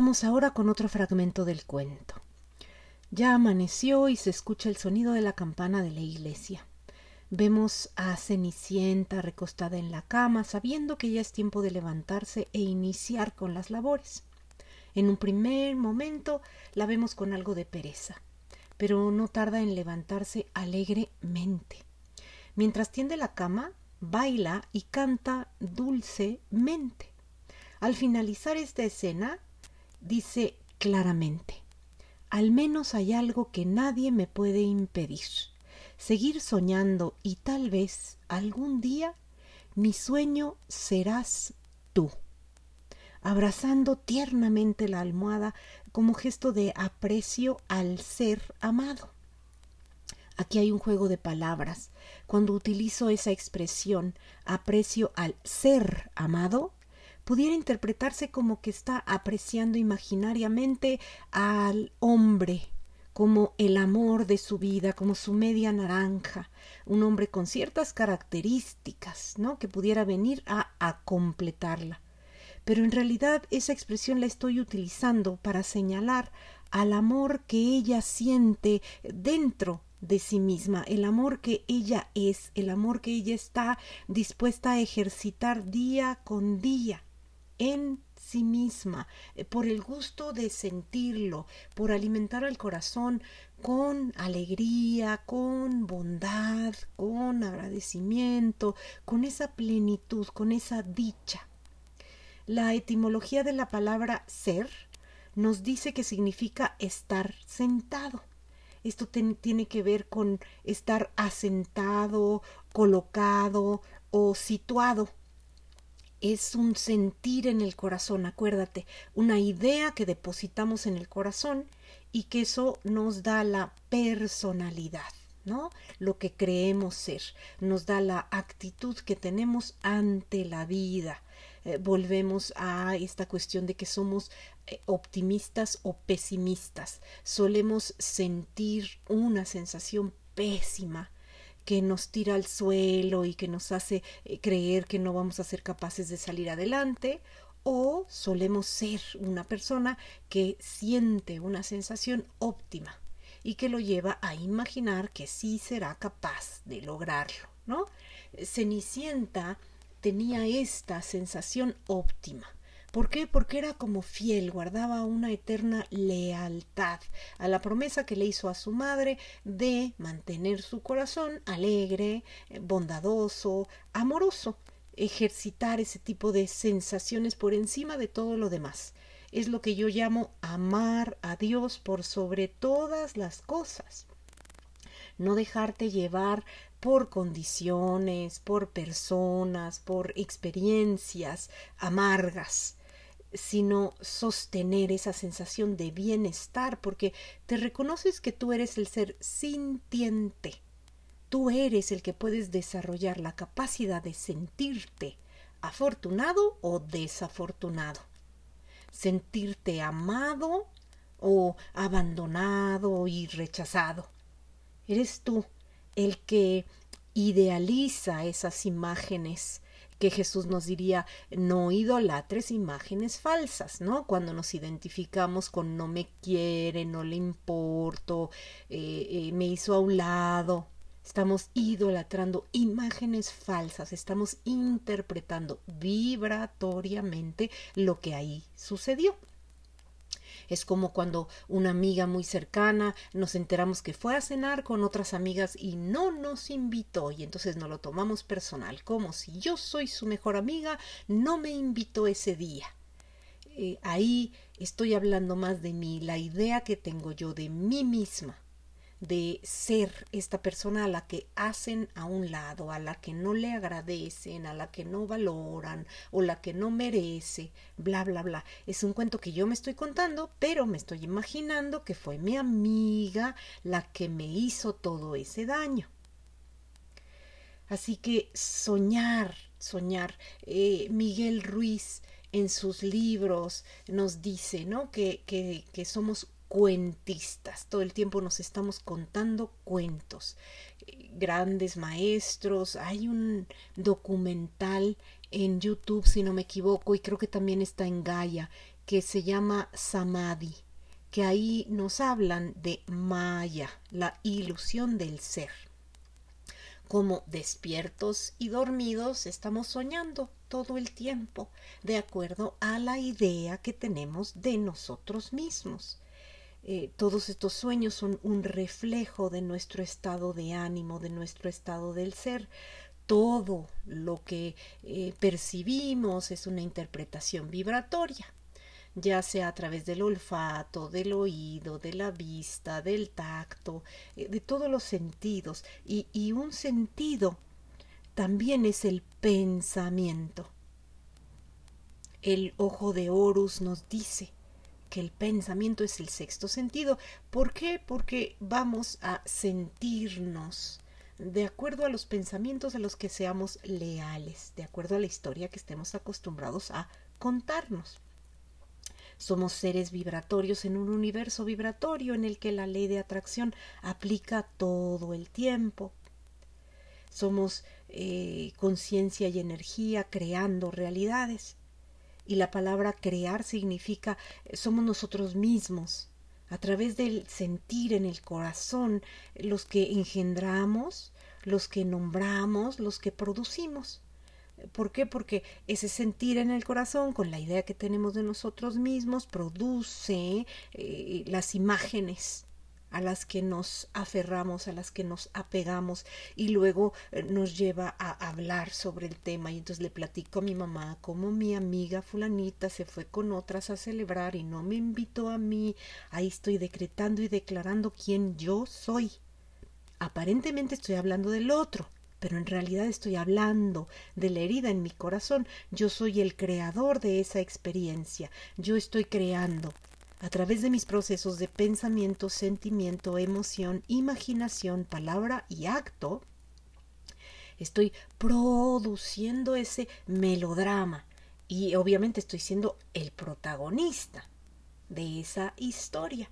Vamos ahora con otro fragmento del cuento. Ya amaneció y se escucha el sonido de la campana de la iglesia. Vemos a Cenicienta recostada en la cama, sabiendo que ya es tiempo de levantarse e iniciar con las labores. En un primer momento la vemos con algo de pereza, pero no tarda en levantarse alegremente. Mientras tiende la cama, baila y canta dulcemente. Al finalizar esta escena, dice claramente, al menos hay algo que nadie me puede impedir, seguir soñando y tal vez algún día mi sueño serás tú. Abrazando tiernamente la almohada como gesto de aprecio al ser amado. Aquí hay un juego de palabras. Cuando utilizo esa expresión aprecio al ser amado, pudiera interpretarse como que está apreciando imaginariamente al hombre como el amor de su vida, como su media naranja, un hombre con ciertas características, ¿no? que pudiera venir a, a completarla. Pero en realidad esa expresión la estoy utilizando para señalar al amor que ella siente dentro de sí misma, el amor que ella es, el amor que ella está dispuesta a ejercitar día con día en sí misma, eh, por el gusto de sentirlo, por alimentar al corazón con alegría, con bondad, con agradecimiento, con esa plenitud, con esa dicha. La etimología de la palabra ser nos dice que significa estar sentado. Esto tiene que ver con estar asentado, colocado o situado. Es un sentir en el corazón, acuérdate, una idea que depositamos en el corazón y que eso nos da la personalidad. ¿no? Lo que creemos ser, nos da la actitud que tenemos ante la vida. Eh, volvemos a esta cuestión de que somos eh, optimistas o pesimistas. Solemos sentir una sensación pésima que nos tira al suelo y que nos hace eh, creer que no vamos a ser capaces de salir adelante o solemos ser una persona que siente una sensación óptima y que lo lleva a imaginar que sí será capaz de lograrlo, ¿no? Cenicienta tenía esta sensación óptima. ¿Por qué? Porque era como fiel, guardaba una eterna lealtad a la promesa que le hizo a su madre de mantener su corazón alegre, bondadoso, amoroso, ejercitar ese tipo de sensaciones por encima de todo lo demás. Es lo que yo llamo amar a Dios por sobre todas las cosas. No dejarte llevar por condiciones, por personas, por experiencias amargas, sino sostener esa sensación de bienestar, porque te reconoces que tú eres el ser sintiente. Tú eres el que puedes desarrollar la capacidad de sentirte afortunado o desafortunado, sentirte amado o abandonado y rechazado. Eres tú el que idealiza esas imágenes que Jesús nos diría no idolatres imágenes falsas, ¿no? Cuando nos identificamos con no me quiere, no le importo, eh, eh, me hizo a un lado. Estamos idolatrando imágenes falsas, estamos interpretando vibratoriamente lo que ahí sucedió. Es como cuando una amiga muy cercana nos enteramos que fue a cenar con otras amigas y no nos invitó y entonces no lo tomamos personal, como si yo soy su mejor amiga, no me invitó ese día. Eh, ahí estoy hablando más de mí, la idea que tengo yo de mí misma de ser esta persona a la que hacen a un lado, a la que no le agradecen, a la que no valoran o la que no merece, bla, bla, bla. Es un cuento que yo me estoy contando, pero me estoy imaginando que fue mi amiga la que me hizo todo ese daño. Así que soñar, soñar. Eh, Miguel Ruiz en sus libros nos dice, ¿no? Que, que, que somos cuentistas. Todo el tiempo nos estamos contando cuentos. Grandes maestros. Hay un documental en YouTube, si no me equivoco, y creo que también está en Gaia, que se llama Samadhi, que ahí nos hablan de Maya, la ilusión del ser. Como despiertos y dormidos estamos soñando todo el tiempo, de acuerdo a la idea que tenemos de nosotros mismos. Eh, todos estos sueños son un reflejo de nuestro estado de ánimo, de nuestro estado del ser. Todo lo que eh, percibimos es una interpretación vibratoria ya sea a través del olfato, del oído, de la vista, del tacto, eh, de todos los sentidos. Y, y un sentido también es el pensamiento. El ojo de Horus nos dice que el pensamiento es el sexto sentido. ¿Por qué? Porque vamos a sentirnos de acuerdo a los pensamientos a los que seamos leales, de acuerdo a la historia que estemos acostumbrados a contarnos. Somos seres vibratorios en un universo vibratorio en el que la ley de atracción aplica todo el tiempo. Somos eh, conciencia y energía creando realidades. Y la palabra crear significa eh, somos nosotros mismos, a través del sentir en el corazón, los que engendramos, los que nombramos, los que producimos. ¿Por qué? Porque ese sentir en el corazón, con la idea que tenemos de nosotros mismos, produce eh, las imágenes a las que nos aferramos, a las que nos apegamos y luego eh, nos lleva a hablar sobre el tema y entonces le platico a mi mamá cómo mi amiga fulanita se fue con otras a celebrar y no me invitó a mí, ahí estoy decretando y declarando quién yo soy. Aparentemente estoy hablando del otro, pero en realidad estoy hablando de la herida en mi corazón. Yo soy el creador de esa experiencia. Yo estoy creando a través de mis procesos de pensamiento, sentimiento, emoción, imaginación, palabra y acto. Estoy produciendo ese melodrama y obviamente estoy siendo el protagonista de esa historia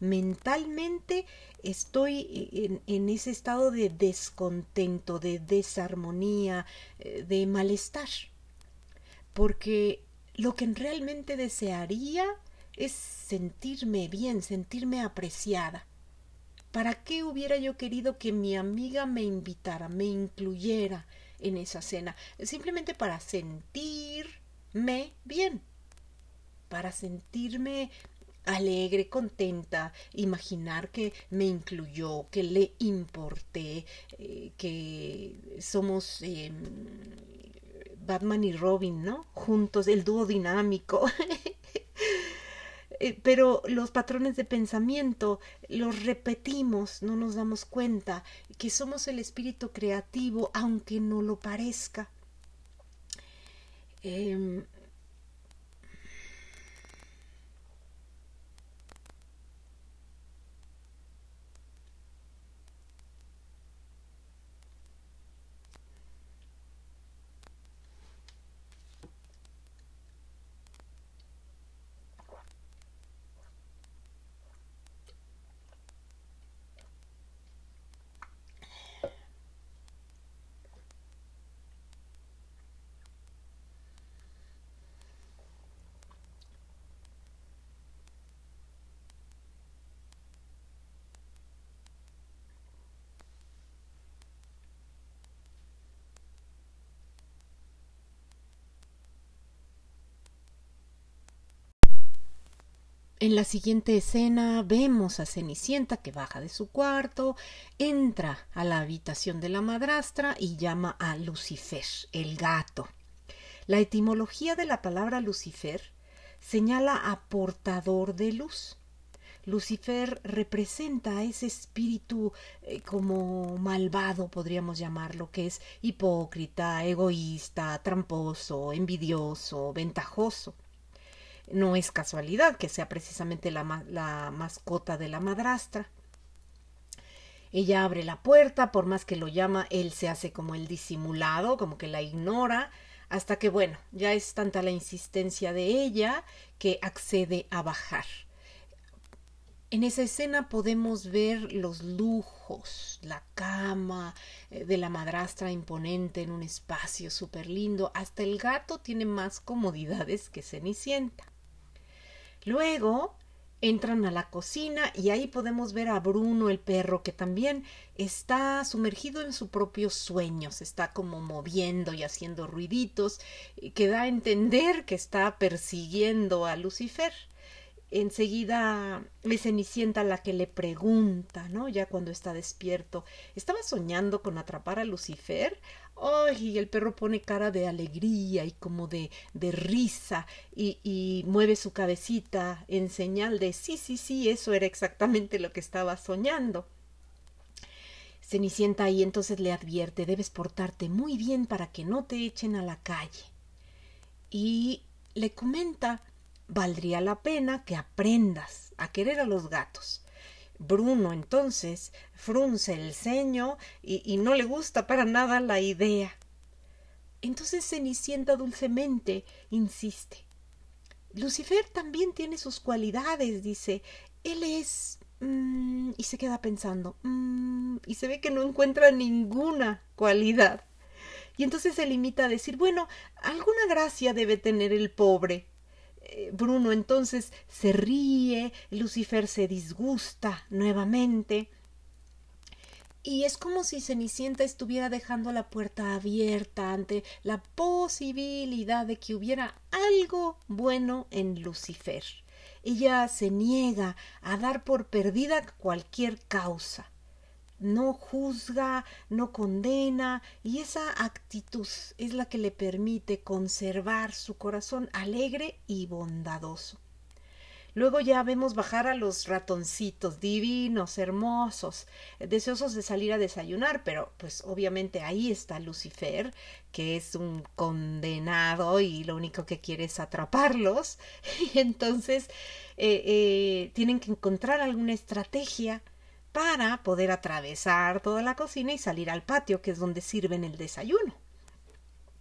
mentalmente estoy en, ese estado de descontento, de desarmonía, eh, de malestar. Porque lo que realmente desearía es sentirme bien, sentirme apreciada. ¿Para qué hubiera yo querido que mi amiga me invitara, me incluyera en esa cena? Simplemente para sentirme bien, para sentirme alegre, contenta, imaginar que me incluyó, que le importé, eh, que somos em, Batman y Robin, ¿no? Juntos, el dúo dinámico. Eh, pero los patrones de pensamiento los repetimos, no nos damos cuenta que somos el espíritu creativo, aunque no lo parezca. Em, En la siguiente escena vemos a Cenicienta que baja de su cuarto, entra a la habitación de la madrastra y llama a Lucifer, el gato. La etimología de la palabra Lucifer señala a portador de luz. Lucifer representa a ese espíritu eh, como malvado, podríamos llamarlo, que es hipócrita, egoísta, tramposo, envidioso, ventajoso. No es casualidad que sea precisamente la, mascota de la madrastra. Ella abre la puerta, por más que lo llama, él se hace como el disimulado, como que la ignora, hasta que, bueno, ya es tanta la insistencia de ella que accede a bajar. En esa escena podemos ver los lujos, la cama eh, de la madrastra imponente en un espacio súper lindo. Hasta el gato tiene más comodidades que Cenicienta. Luego entran a la cocina y ahí podemos ver a Bruno el perro que también está sumergido en su propio sueño, se está como moviendo y haciendo ruiditos que da a entender que está persiguiendo a Lucifer. Enseguida es Cenicienta la que le pregunta, ¿no? Ya cuando está despierto, ¿estaba soñando con atrapar a Lucifer? Y el perro pone cara de alegría y como de, de risa y, y mueve su cabecita en señal de sí, sí, sí, eso era exactamente lo que estaba soñando. Cenicienta ahí entonces le advierte, debes portarte muy bien para que no te echen a la calle. Y le comenta, valdría la pena que aprendas a querer a los gatos. Bruno entonces frunce el ceño y, no le gusta para nada la idea. Entonces Cenicienta dulcemente insiste. Lucifer también tiene sus cualidades, dice. Él es. Mmm, y se queda pensando. Mmm, y se ve que no encuentra ninguna cualidad. Y entonces se limita a decir, bueno, alguna gracia debe tener el pobre. Bruno entonces se ríe, Lucifer se disgusta nuevamente. Y es como si Cenicienta estuviera dejando la puerta abierta ante la posibilidad de que hubiera algo bueno en Lucifer. Ella se niega a dar por perdida cualquier causa no juzga, no condena, y esa actitud es la que le permite conservar su corazón alegre y bondadoso. Luego ya vemos bajar a los ratoncitos divinos, hermosos, deseosos de salir a desayunar, pero pues obviamente ahí está Lucifer, que es un condenado y lo único que quiere es atraparlos. Y entonces eh, eh, tienen que encontrar alguna estrategia para poder atravesar toda la cocina y salir al patio, que es donde sirven el desayuno.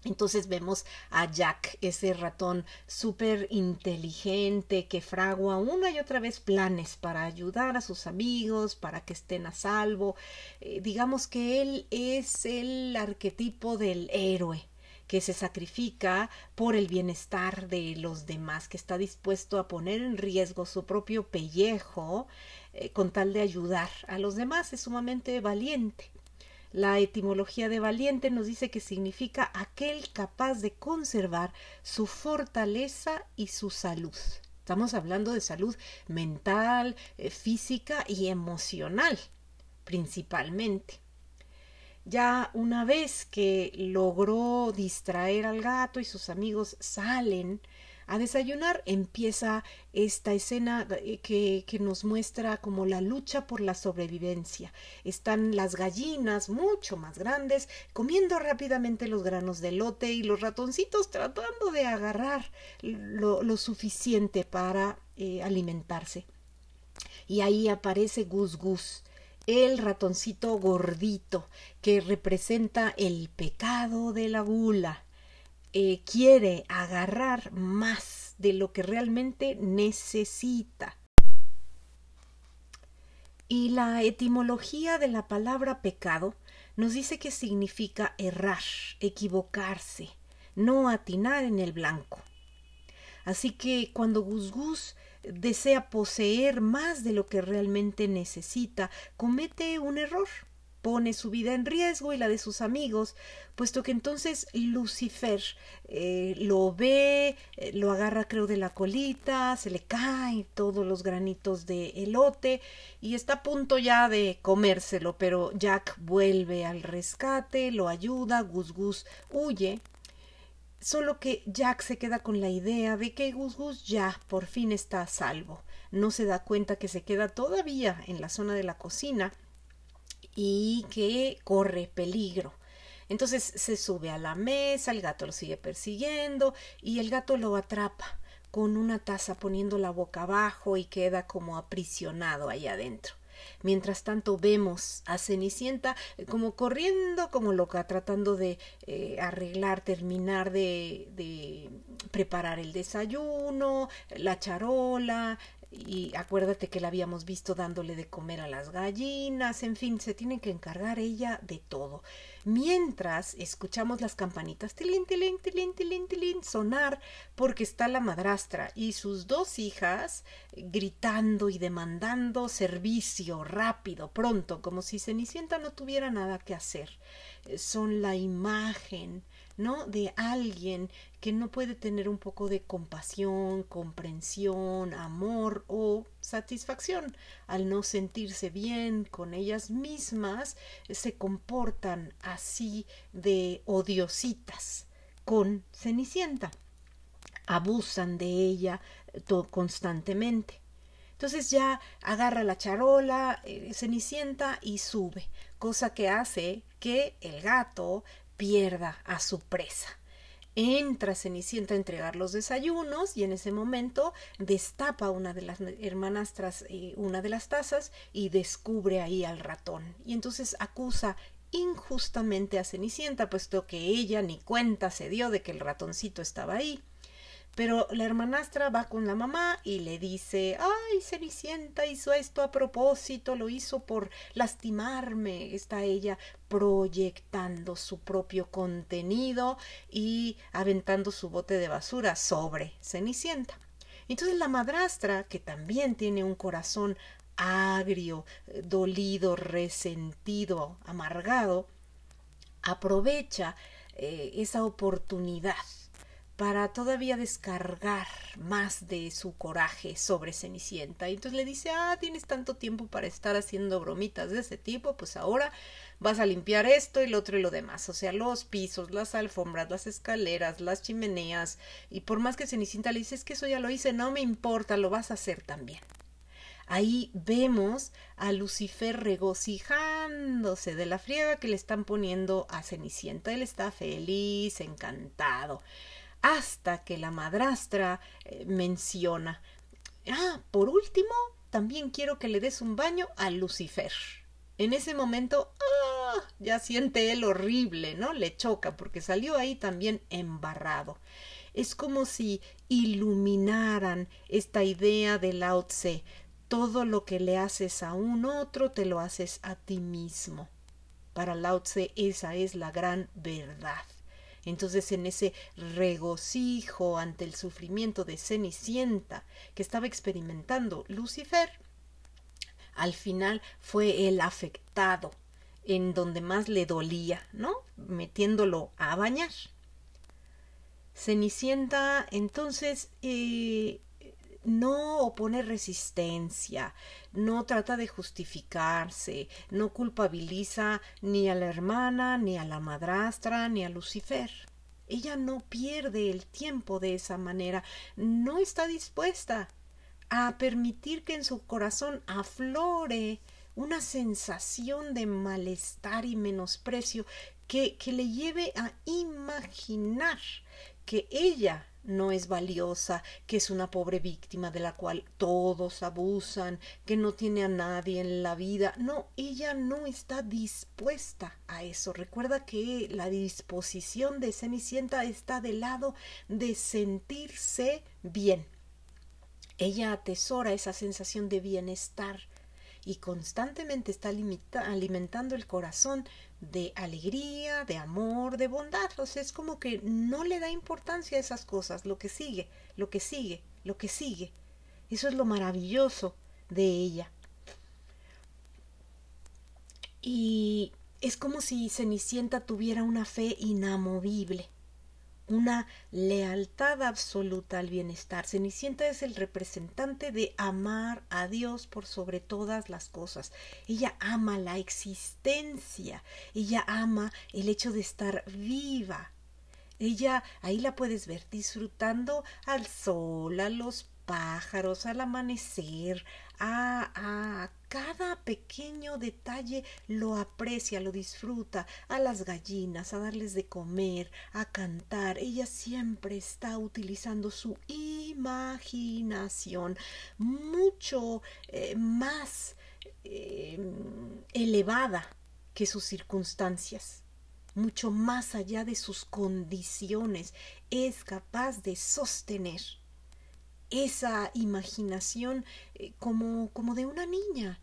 Entonces vemos a Jack, ese ratón súper inteligente que fragua una y otra vez planes para ayudar a sus amigos, para que estén a salvo. Eh, digamos que él es el arquetipo del héroe que se sacrifica por el bienestar de los demás, que está dispuesto a poner en riesgo su propio pellejo eh, con tal de ayudar a los demás. Es sumamente valiente. La etimología de valiente nos dice que significa aquel capaz de conservar su fortaleza y su salud. Estamos hablando de salud mental, eh, física y emocional, principalmente. Ya una vez que logró distraer al gato y sus amigos salen a desayunar, empieza esta escena eh, que, nos muestra como la lucha por la sobrevivencia. Están las gallinas mucho más grandes comiendo rápidamente los granos de lote y los ratoncitos tratando de agarrar lo, lo suficiente para eh, alimentarse. Y ahí aparece Gus Gus el ratoncito gordito que representa el pecado de la gula eh, quiere agarrar más de lo que realmente necesita. Y la etimología de la palabra pecado nos dice que significa errar, equivocarse, no atinar en el blanco. Así que cuando Gus Gus desea poseer más de lo que realmente necesita, comete un error pone su vida en riesgo y la de sus amigos, puesto que entonces Lucifer eh, lo ve, eh, lo agarra creo de la colita, se le caen todos los granitos de elote y está a punto ya de comérselo, pero Jack vuelve al rescate, lo ayuda, Gus Gus huye. Solo que Jack se queda con la idea de que Gus Gus ya por fin está a salvo. No se da cuenta que se queda todavía en la zona de la cocina y que corre peligro. Entonces se sube a la mesa, el gato lo sigue persiguiendo y el gato lo atrapa con una taza poniendo la boca abajo y queda como aprisionado ahí adentro. Mientras tanto vemos a Cenicienta eh, como corriendo como loca, tratando de eh, arreglar, terminar de, de preparar el desayuno, la charola, y acuérdate que la habíamos visto dándole de comer a las gallinas, en fin, se tiene que encargar ella de todo. Mientras escuchamos las campanitas tilín, tilín, tilín, tilín, tilín sonar porque está la madrastra y sus dos hijas gritando y demandando servicio rápido, pronto, como si Cenicienta no tuviera nada que hacer. Son la imagen ¿no? De alguien que no puede tener un poco de compasión, comprensión, amor o satisfacción. Al no sentirse bien con ellas mismas, se comportan así de odiositas con Cenicienta. Abusan de ella eh, constantemente. Entonces ya agarra la charola, eh, Cenicienta y sube, cosa que hace que el gato pierda a su presa. Entra Cenicienta a entregar los desayunos y en ese momento destapa una de las hermanastras eh, una de las tazas y descubre ahí al ratón. Y entonces acusa injustamente a Cenicienta, puesto que ella ni cuenta se dio de que el ratoncito estaba ahí. Pero la hermanastra va con la mamá y le dice Ay, Cenicienta hizo esto a propósito, lo hizo por lastimarme. Está ella proyectando su propio contenido y aventando su bote de basura sobre Cenicienta. Entonces la madrastra, que también tiene un corazón agrio, dolido, resentido, amargado, aprovecha eh, esa oportunidad para todavía descargar más de su coraje sobre Cenicienta. Y entonces le dice, ah, tienes tanto tiempo para estar haciendo bromitas de ese tipo, pues ahora vas a limpiar esto y lo otro y lo demás. O sea, los pisos, las alfombras, las escaleras, las chimeneas. Y por más que Cenicienta le dice, es que eso ya lo hice, no me importa, lo vas a hacer también. Ahí vemos a Lucifer regocijándose de la friega que le están poniendo a Cenicienta. Él está feliz, encantado hasta que la madrastra eh, menciona, ah, por último, también quiero que le des un baño a Lucifer. En ese momento, ah, ya siente él horrible, ¿no? Le choca porque salió ahí también embarrado. Es como si iluminaran esta idea de Lao Tse. Todo lo que le haces a un otro, te lo haces a ti mismo. Para Lao Tse esa es la gran verdad. Entonces en ese regocijo ante el sufrimiento de Cenicienta que estaba experimentando Lucifer, al final fue el afectado en donde más le dolía, ¿no? Metiéndolo a bañar. Cenicienta entonces eh, no opone resistencia, no trata de justificarse, no culpabiliza ni a la hermana, ni a la madrastra, ni a Lucifer. Ella no pierde el tiempo de esa manera, no está dispuesta a permitir que en su corazón aflore una sensación de malestar y menosprecio que, que le lleve a imaginar que ella no es valiosa, que es una pobre víctima de la cual todos abusan, que no tiene a nadie en la vida. No, ella no está dispuesta a eso. Recuerda que la disposición de Cenicienta está del lado de sentirse bien. Ella atesora esa sensación de bienestar y constantemente está alimentando el corazón de alegría, de amor, de bondad. O sea, es como que no le da importancia a esas cosas, lo que sigue, lo que sigue, lo que sigue. Eso es lo maravilloso de ella. Y es como si Cenicienta tuviera una fe inamovible una lealtad absoluta al bienestar. Cenicienta es el representante de amar a Dios por sobre todas las cosas. Ella ama la existencia, ella ama el hecho de estar viva. Ella ahí la puedes ver disfrutando al sol, a los pájaros, al amanecer, a, a cada pequeño detalle lo aprecia, lo disfruta, a las gallinas, a darles de comer, a cantar. Ella siempre está utilizando su imaginación. Mucho eh, más eh, elevada que sus circunstancias. Mucho más allá de sus condiciones, es capaz de sostener esa imaginación eh, como, como de una niña.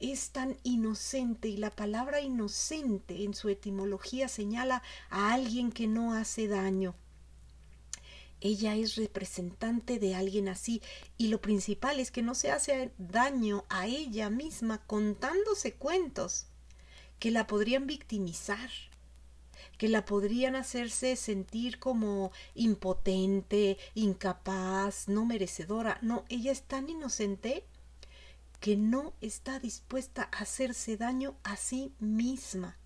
Es tan inocente y la palabra inocente en su etimología señala a alguien que no hace daño. Ella es representante de alguien así y lo principal es que no se hace daño a ella misma contándose cuentos que la podrían victimizar que la podrían hacerse sentir como impotente, incapaz, no merecedora. No, ella es tan inocente que no está dispuesta a hacerse daño a sí misma.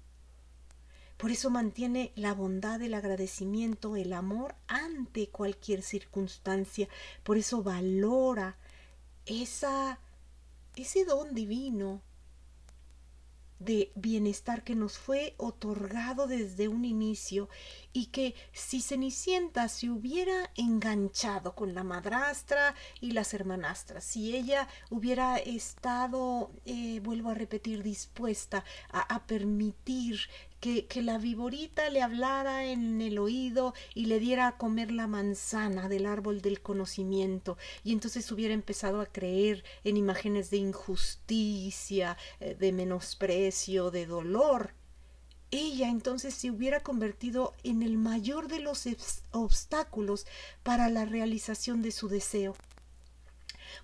Por eso mantiene la bondad, el agradecimiento, el amor ante cualquier circunstancia. Por eso valora esa, ese don divino de bienestar que nos fue otorgado desde un inicio y que si Cenicienta se hubiera enganchado con la madrastra y las hermanastras, si ella hubiera estado, eh, vuelvo a repetir, dispuesta a, a permitir que, que, la viborita le hablara en el oído y le diera a comer la manzana del árbol del conocimiento, y entonces hubiera empezado a creer en imágenes de injusticia, eh, de menosprecio, de dolor, ella entonces se hubiera convertido en el mayor de los obstáculos para la realización de su deseo.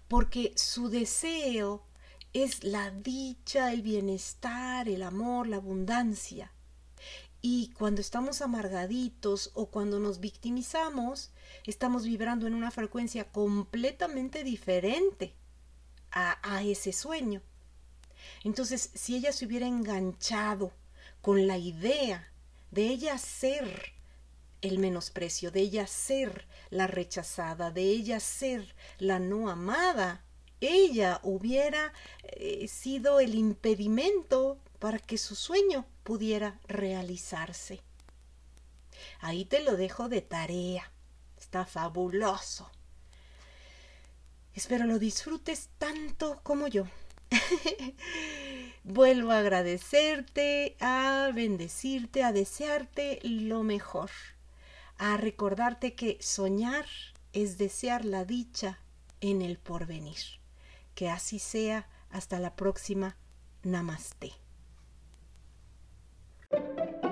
Porque su deseo es la dicha, el bienestar, el amor, la abundancia. Y cuando estamos amargaditos o cuando nos victimizamos, estamos vibrando en una frecuencia completamente diferente a, ese sueño. Entonces, si ella se hubiera enganchado con la idea de ella ser el menosprecio, de ella ser la rechazada, de ella ser la no amada, ella hubiera eh, sido el impedimento para que su sueño pudiera realizarse. Ahí te lo dejo de tarea. Está fabuloso. Espero lo disfrutes tanto como yo. Vuelvo a agradecerte, a bendecirte, a desearte lo mejor, a recordarte que soñar es desear la dicha en el porvenir. Que así sea. Hasta la próxima. Namaste. Thank you.